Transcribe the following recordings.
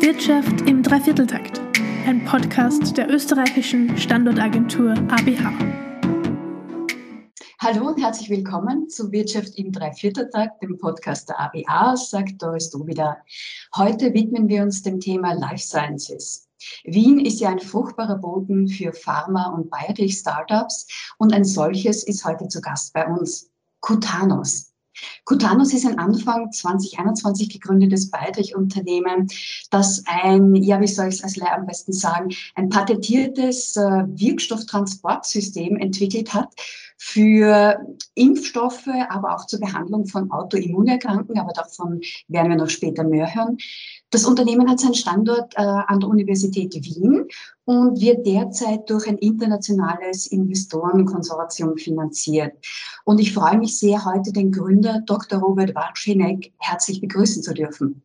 Wirtschaft im Dreivierteltakt, ein Podcast der österreichischen Standortagentur ABH. Hallo und herzlich willkommen zu Wirtschaft im Dreivierteltakt, dem Podcast der ABA, sagt Doris wieder. Heute widmen wir uns dem Thema Life Sciences. Wien ist ja ein fruchtbarer Boden für Pharma- und Biotech-Startups und ein solches ist heute zu Gast bei uns. Cutanos. Cutanos ist ein Anfang 2021 gegründetes Biotech-Unternehmen, das ein, ja, wie soll ich es als Lehr am besten sagen, ein patentiertes äh, Wirkstofftransportsystem entwickelt hat für Impfstoffe, aber auch zur Behandlung von Autoimmunerkrankungen, aber davon werden wir noch später mehr hören. Das Unternehmen hat seinen Standort äh, an der Universität Wien und wird derzeit durch ein internationales Investorenkonsortium finanziert. Und ich freue mich sehr, heute den Gründer Dr. Robert Watschinek herzlich begrüßen zu dürfen.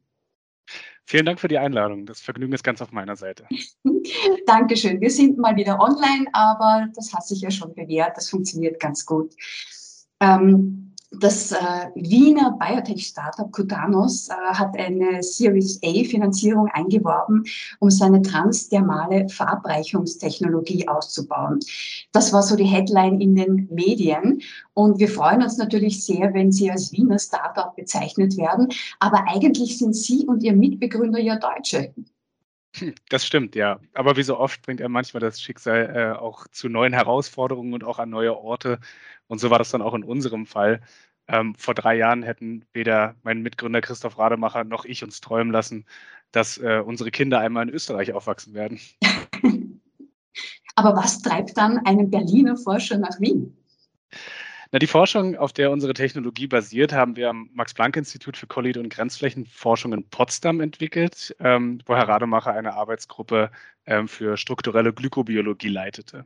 Vielen Dank für die Einladung. Das Vergnügen ist ganz auf meiner Seite. Dankeschön. Wir sind mal wieder online, aber das hat sich ja schon bewährt. Das funktioniert ganz gut. Ähm, das äh, Wiener Biotech-Startup Cutanos äh, hat eine Series A-Finanzierung eingeworben, um seine transdermale Verabreichungstechnologie auszubauen. Das war so die Headline in den Medien. Und wir freuen uns natürlich sehr, wenn Sie als Wiener Startup bezeichnet werden. Aber eigentlich sind Sie und Ihr Mitbegründer ja Deutsche. Das stimmt, ja. Aber wie so oft bringt er manchmal das Schicksal äh, auch zu neuen Herausforderungen und auch an neue Orte. Und so war das dann auch in unserem Fall. Ähm, vor drei Jahren hätten weder mein Mitgründer Christoph Rademacher noch ich uns träumen lassen, dass äh, unsere Kinder einmal in Österreich aufwachsen werden. Aber was treibt dann einen Berliner Forscher nach Wien? Na, die Forschung, auf der unsere Technologie basiert, haben wir am Max-Planck-Institut für Kollid- und Grenzflächenforschung in Potsdam entwickelt, ähm, wo Herr Rademacher eine Arbeitsgruppe ähm, für strukturelle Glykobiologie leitete.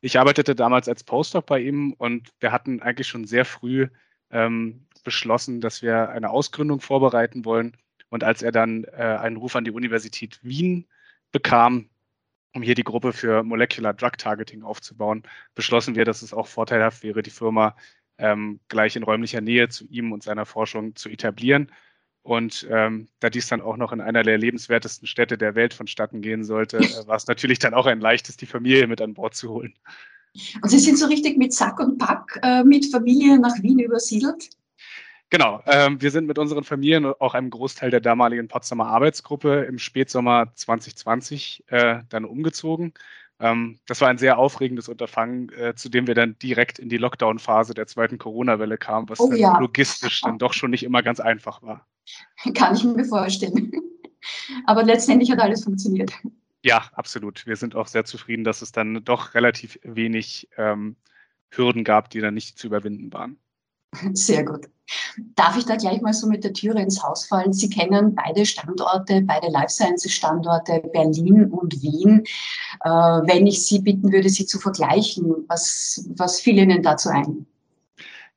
Ich arbeitete damals als Postdoc bei ihm und wir hatten eigentlich schon sehr früh ähm, beschlossen, dass wir eine Ausgründung vorbereiten wollen. Und als er dann äh, einen Ruf an die Universität Wien bekam, um hier die Gruppe für Molecular Drug Targeting aufzubauen, beschlossen wir, dass es auch vorteilhaft wäre, die Firma ähm, gleich in räumlicher Nähe zu ihm und seiner Forschung zu etablieren. Und ähm, da dies dann auch noch in einer der lebenswertesten Städte der Welt vonstatten gehen sollte, äh, war es natürlich dann auch ein leichtes, die Familie mit an Bord zu holen. Und Sie sind so richtig mit Sack und Pack äh, mit Familie nach Wien übersiedelt? Genau, ähm, wir sind mit unseren Familien und auch einem Großteil der damaligen Potsdamer Arbeitsgruppe im Spätsommer 2020 äh, dann umgezogen. Ähm, das war ein sehr aufregendes Unterfangen, äh, zu dem wir dann direkt in die Lockdown-Phase der zweiten Corona-Welle kamen, was oh, ja. logistisch dann doch schon nicht immer ganz einfach war. Kann ich mir vorstellen. Aber letztendlich hat alles funktioniert. Ja, absolut. Wir sind auch sehr zufrieden, dass es dann doch relativ wenig ähm, Hürden gab, die dann nicht zu überwinden waren. Sehr gut. Darf ich da gleich mal so mit der Türe ins Haus fallen? Sie kennen beide Standorte, beide Life Sciences Standorte, Berlin und Wien. Äh, wenn ich Sie bitten würde, sie zu vergleichen, was, was fiel Ihnen dazu ein?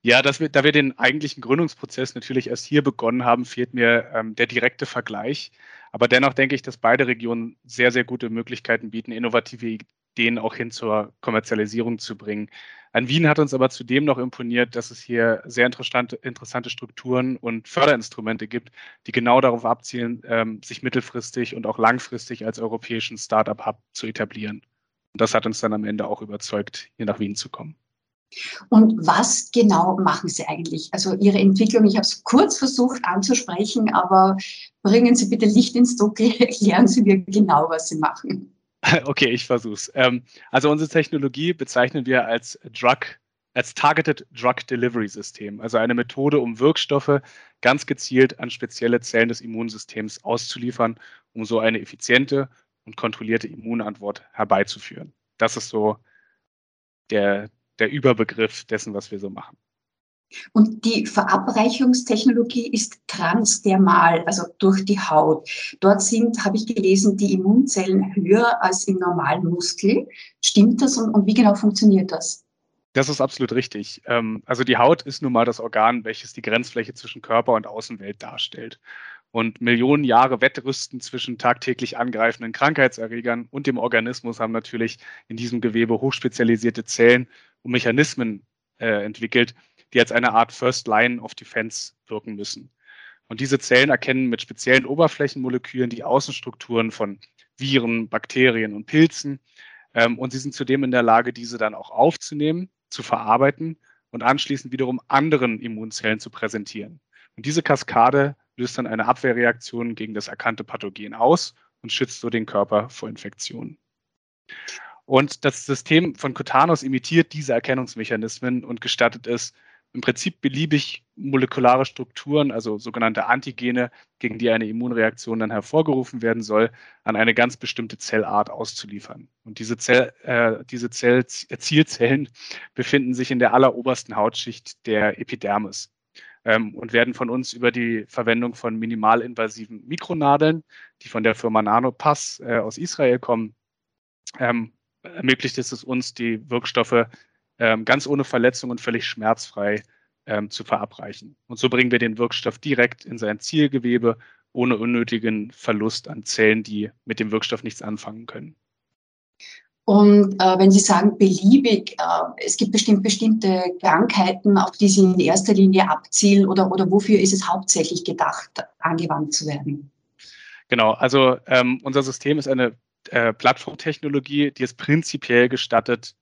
Ja, wir, da wir den eigentlichen Gründungsprozess natürlich erst hier begonnen haben, fehlt mir ähm, der direkte Vergleich. Aber dennoch denke ich, dass beide Regionen sehr, sehr gute Möglichkeiten bieten, innovative Ideen auch hin zur Kommerzialisierung zu bringen. An Wien hat uns aber zudem noch imponiert, dass es hier sehr interessante, interessante Strukturen und Förderinstrumente gibt, die genau darauf abzielen, ähm, sich mittelfristig und auch langfristig als europäischen Startup-Hub zu etablieren. Und das hat uns dann am Ende auch überzeugt, hier nach Wien zu kommen. Und was genau machen Sie eigentlich? Also Ihre Entwicklung, ich habe es kurz versucht anzusprechen, aber bringen Sie bitte Licht ins Dunkel, erklären Sie mir genau, was Sie machen. Okay, ich versuche es. Ähm, also unsere Technologie bezeichnen wir als Drug, als Targeted Drug Delivery System, also eine Methode, um Wirkstoffe ganz gezielt an spezielle Zellen des Immunsystems auszuliefern, um so eine effiziente und kontrollierte Immunantwort herbeizuführen. Das ist so der, der Überbegriff dessen, was wir so machen. Und die Verabreichungstechnologie ist transdermal, also durch die Haut. Dort sind, habe ich gelesen, die Immunzellen höher als im normalen Muskel. Stimmt das und, und wie genau funktioniert das? Das ist absolut richtig. Ähm, also die Haut ist nun mal das Organ, welches die Grenzfläche zwischen Körper und Außenwelt darstellt. Und Millionen Jahre Wettrüsten zwischen tagtäglich angreifenden Krankheitserregern und dem Organismus haben natürlich in diesem Gewebe hochspezialisierte Zellen und Mechanismen äh, entwickelt, die als eine Art First Line of Defense wirken müssen. Und diese Zellen erkennen mit speziellen Oberflächenmolekülen die Außenstrukturen von Viren, Bakterien und Pilzen. Ähm, und sie sind zudem in der Lage, diese dann auch aufzunehmen, zu verarbeiten und anschließend wiederum anderen Immunzellen zu präsentieren. Und diese Kaskade löst dann eine Abwehrreaktion gegen das erkannte Pathogen aus und schützt so den Körper vor Infektionen. Und das System von Cotanus imitiert diese Erkennungsmechanismen und gestattet es, im Prinzip beliebig molekulare Strukturen, also sogenannte Antigene, gegen die eine Immunreaktion dann hervorgerufen werden soll, an eine ganz bestimmte Zellart auszuliefern. Und diese, Zell, äh, diese Zell Zielzellen befinden sich in der allerobersten Hautschicht der Epidermis ähm, und werden von uns über die Verwendung von minimalinvasiven Mikronadeln, die von der Firma Nanopass äh, aus Israel kommen, ähm, ermöglicht es uns, die Wirkstoffe ähm, ganz ohne Verletzung und völlig schmerzfrei ähm, zu verabreichen. Und so bringen wir den Wirkstoff direkt in sein Zielgewebe ohne unnötigen Verlust an Zellen, die mit dem Wirkstoff nichts anfangen können. Und äh, wenn Sie sagen beliebig, äh, es gibt bestimmt bestimmte Krankheiten, auf die Sie in erster Linie abzielen oder, oder wofür ist es hauptsächlich gedacht, angewandt zu werden? Genau, also ähm, unser System ist eine äh, Plattformtechnologie, die es prinzipiell gestattet,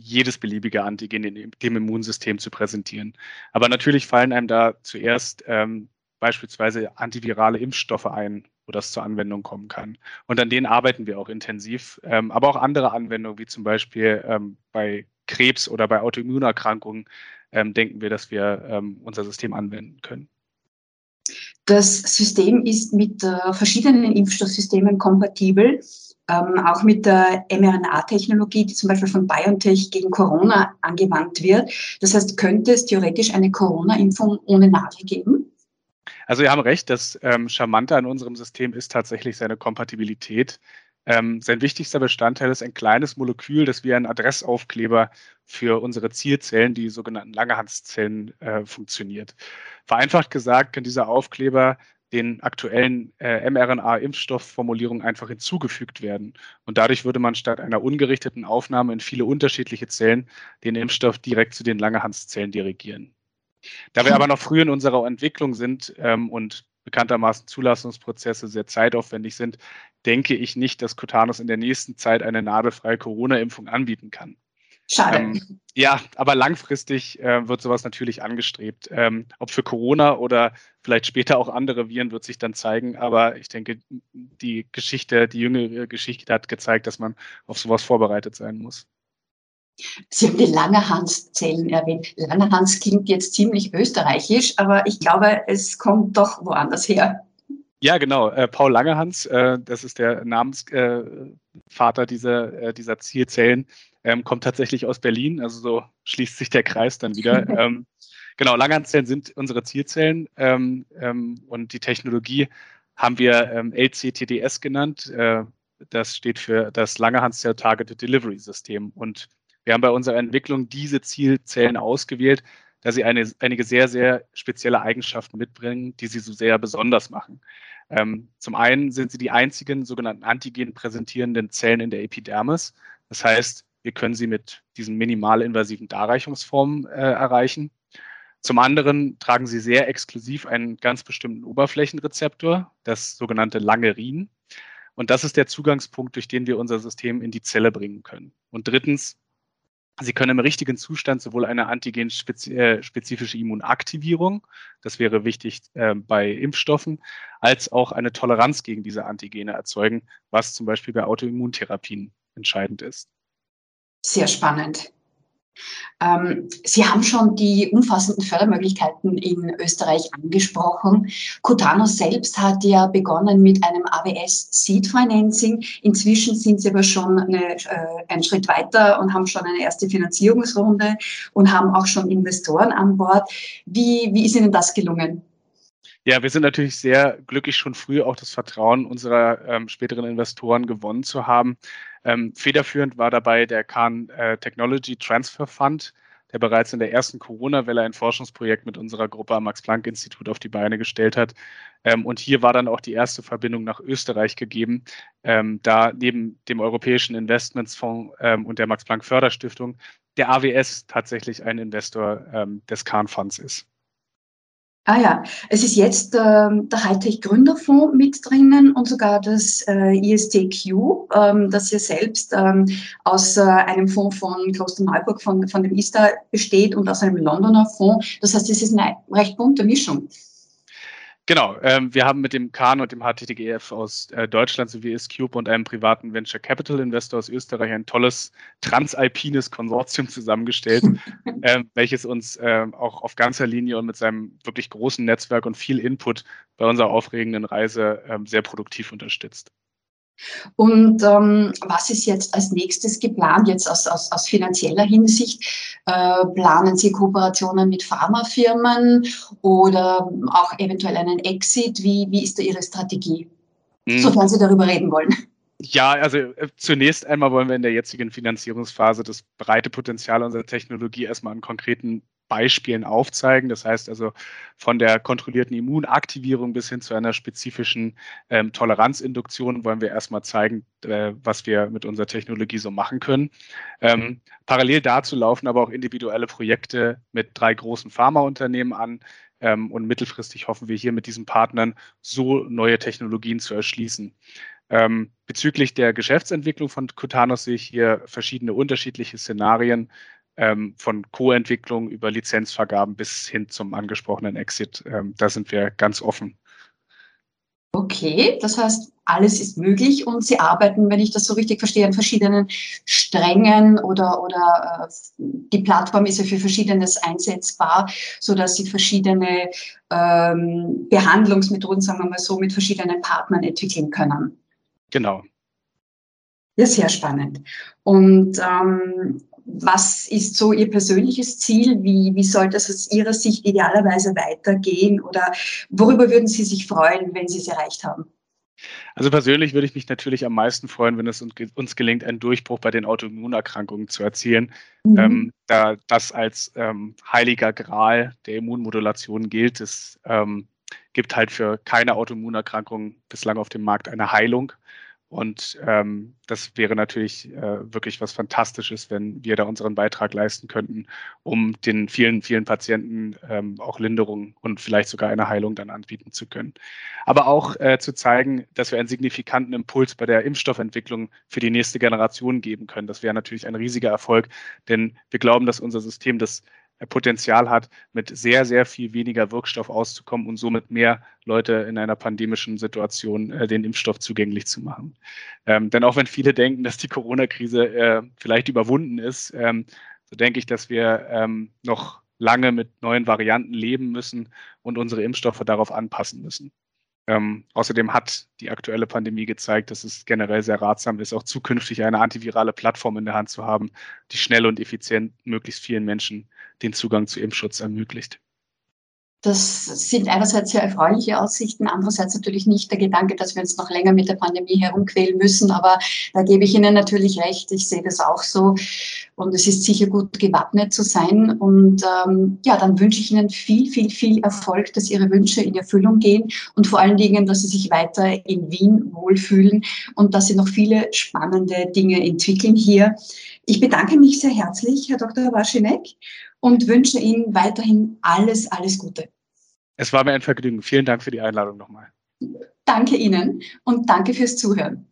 jedes beliebige Antigen in dem Immunsystem zu präsentieren. Aber natürlich fallen einem da zuerst ähm, beispielsweise antivirale Impfstoffe ein, wo das zur Anwendung kommen kann. Und an denen arbeiten wir auch intensiv. Ähm, aber auch andere Anwendungen, wie zum Beispiel ähm, bei Krebs oder bei Autoimmunerkrankungen, ähm, denken wir, dass wir ähm, unser System anwenden können. Das System ist mit äh, verschiedenen Impfstoffsystemen kompatibel ähm, auch mit der mRNA-Technologie, die zum Beispiel von BioNTech gegen Corona angewandt wird. Das heißt, könnte es theoretisch eine Corona-Impfung ohne Nadel geben? Also wir haben recht, das ähm, Charmante an unserem System ist tatsächlich seine Kompatibilität. Ähm, sein wichtigster Bestandteil ist ein kleines Molekül, das wie ein Adressaufkleber für unsere Zielzellen, die sogenannten Langerhanszellen, äh, funktioniert. Vereinfacht gesagt kann dieser Aufkleber den aktuellen äh, mRNA-Impfstoffformulierungen einfach hinzugefügt werden. Und dadurch würde man statt einer ungerichteten Aufnahme in viele unterschiedliche Zellen den Impfstoff direkt zu den Langerhanszellen dirigieren. Da wir aber noch früh in unserer Entwicklung sind ähm, und bekanntermaßen Zulassungsprozesse sehr zeitaufwendig sind, denke ich nicht, dass Cotanus in der nächsten Zeit eine nadelfreie Corona-Impfung anbieten kann. Schade. Ähm, ja, aber langfristig äh, wird sowas natürlich angestrebt. Ähm, ob für Corona oder vielleicht später auch andere Viren wird sich dann zeigen. Aber ich denke, die Geschichte, die jüngere Geschichte hat gezeigt, dass man auf sowas vorbereitet sein muss. Sie haben die Langerhanszellen erwähnt. Langerhans klingt jetzt ziemlich österreichisch, aber ich glaube, es kommt doch woanders her. Ja, genau. Äh, Paul Langerhans, äh, das ist der Namensvater äh, dieser, dieser Zielzellen, ähm, kommt tatsächlich aus Berlin. Also so schließt sich der Kreis dann wieder. ähm, genau, Langerhanszellen sind unsere Zielzellen ähm, ähm, und die Technologie haben wir ähm, LCTDS genannt. Äh, das steht für das Langerhans-Cell Targeted Delivery System. Und wir haben bei unserer Entwicklung diese Zielzellen ausgewählt, da sie eine, einige sehr, sehr spezielle Eigenschaften mitbringen, die sie so sehr besonders machen. Ähm, zum einen sind sie die einzigen sogenannten Antigen präsentierenden Zellen in der Epidermis. Das heißt, wir können sie mit diesen minimalinvasiven Darreichungsformen äh, erreichen. Zum anderen tragen sie sehr exklusiv einen ganz bestimmten Oberflächenrezeptor, das sogenannte Langerin. Und das ist der Zugangspunkt, durch den wir unser System in die Zelle bringen können. Und drittens, Sie können im richtigen Zustand sowohl eine antigenspezifische äh, Immunaktivierung, das wäre wichtig äh, bei Impfstoffen, als auch eine Toleranz gegen diese Antigene erzeugen, was zum Beispiel bei Autoimmuntherapien entscheidend ist. Sehr spannend. Ähm, Sie haben schon die umfassenden Fördermöglichkeiten in Österreich angesprochen. Cotano selbst hat ja begonnen mit einem AWS Seed Financing. Inzwischen sind Sie aber schon eine, äh, einen Schritt weiter und haben schon eine erste Finanzierungsrunde und haben auch schon Investoren an Bord. Wie, wie ist Ihnen das gelungen? Ja, wir sind natürlich sehr glücklich, schon früh auch das Vertrauen unserer ähm, späteren Investoren gewonnen zu haben. Ähm, federführend war dabei der Khan äh, Technology Transfer Fund, der bereits in der ersten Corona-Welle ein Forschungsprojekt mit unserer Gruppe am Max-Planck-Institut auf die Beine gestellt hat. Ähm, und hier war dann auch die erste Verbindung nach Österreich gegeben, ähm, da neben dem Europäischen Investmentsfonds ähm, und der Max-Planck-Förderstiftung der AWS tatsächlich ein Investor ähm, des Khan Funds ist. Ah ja, es ist jetzt ähm, der Hightech-Gründerfonds mit drinnen und sogar das äh, ISTQ, ähm, das ja selbst ähm, aus äh, einem Fonds von Kloster Neuburg, von, von dem ISTA besteht und aus einem Londoner Fonds. Das heißt, es ist eine recht bunte Mischung. Genau, ähm, wir haben mit dem Kahn und dem HTTGF aus äh, Deutschland sowie S-Cube und einem privaten Venture Capital Investor aus Österreich ein tolles transalpines Konsortium zusammengestellt, äh, welches uns äh, auch auf ganzer Linie und mit seinem wirklich großen Netzwerk und viel Input bei unserer aufregenden Reise ähm, sehr produktiv unterstützt. Und ähm, was ist jetzt als nächstes geplant, jetzt aus, aus, aus finanzieller Hinsicht? Äh, planen Sie Kooperationen mit Pharmafirmen oder auch eventuell einen Exit? Wie, wie ist da Ihre Strategie? Mhm. Sofern Sie darüber reden wollen. Ja, also äh, zunächst einmal wollen wir in der jetzigen Finanzierungsphase das breite Potenzial unserer Technologie erstmal an konkreten Beispielen aufzeigen. Das heißt also von der kontrollierten Immunaktivierung bis hin zu einer spezifischen ähm, Toleranzinduktion wollen wir erstmal zeigen, äh, was wir mit unserer Technologie so machen können. Ähm, parallel dazu laufen aber auch individuelle Projekte mit drei großen Pharmaunternehmen an. Ähm, und mittelfristig hoffen wir hier mit diesen Partnern so neue Technologien zu erschließen. Ähm, bezüglich der Geschäftsentwicklung von Cutanos sehe ich hier verschiedene unterschiedliche Szenarien ähm, von Co-Entwicklung über Lizenzvergaben bis hin zum angesprochenen Exit. Ähm, da sind wir ganz offen. Okay, das heißt, alles ist möglich und Sie arbeiten, wenn ich das so richtig verstehe, an verschiedenen Strängen oder, oder äh, die Plattform ist ja für Verschiedenes einsetzbar, sodass Sie verschiedene ähm, Behandlungsmethoden, sagen wir mal so, mit verschiedenen Partnern entwickeln können. Genau. Ja, sehr spannend. Und ähm, was ist so Ihr persönliches Ziel? Wie, wie soll das aus Ihrer Sicht idealerweise weitergehen? Oder worüber würden Sie sich freuen, wenn Sie es erreicht haben? Also persönlich würde ich mich natürlich am meisten freuen, wenn es uns gelingt, einen Durchbruch bei den Autoimmunerkrankungen zu erzielen, mhm. ähm, da das als ähm, heiliger Gral der Immunmodulation gilt. Es ähm, gibt halt für keine Autoimmunerkrankung bislang auf dem Markt eine Heilung. Und ähm, das wäre natürlich äh, wirklich was Fantastisches, wenn wir da unseren Beitrag leisten könnten, um den vielen, vielen Patienten ähm, auch Linderung und vielleicht sogar eine Heilung dann anbieten zu können. Aber auch äh, zu zeigen, dass wir einen signifikanten Impuls bei der Impfstoffentwicklung für die nächste Generation geben können. Das wäre natürlich ein riesiger Erfolg, denn wir glauben, dass unser System das Potenzial hat, mit sehr, sehr viel weniger Wirkstoff auszukommen und somit mehr Leute in einer pandemischen Situation äh, den Impfstoff zugänglich zu machen. Ähm, denn auch wenn viele denken, dass die Corona-Krise äh, vielleicht überwunden ist, ähm, so denke ich, dass wir ähm, noch lange mit neuen Varianten leben müssen und unsere Impfstoffe darauf anpassen müssen. Ähm, außerdem hat die aktuelle Pandemie gezeigt, dass es generell sehr ratsam ist, auch zukünftig eine antivirale Plattform in der Hand zu haben, die schnell und effizient möglichst vielen Menschen den Zugang zu Impfschutz ermöglicht. Das sind einerseits sehr erfreuliche Aussichten, andererseits natürlich nicht der Gedanke, dass wir uns noch länger mit der Pandemie herumquälen müssen. Aber da gebe ich Ihnen natürlich recht. Ich sehe das auch so. Und es ist sicher gut, gewappnet zu sein. Und ähm, ja, dann wünsche ich Ihnen viel, viel, viel Erfolg, dass Ihre Wünsche in Erfüllung gehen und vor allen Dingen, dass Sie sich weiter in Wien wohlfühlen und dass Sie noch viele spannende Dinge entwickeln hier. Ich bedanke mich sehr herzlich, Herr Dr. Waschinek und wünsche Ihnen weiterhin alles, alles Gute. Es war mir ein Vergnügen. Vielen Dank für die Einladung nochmal. Danke Ihnen und danke fürs Zuhören.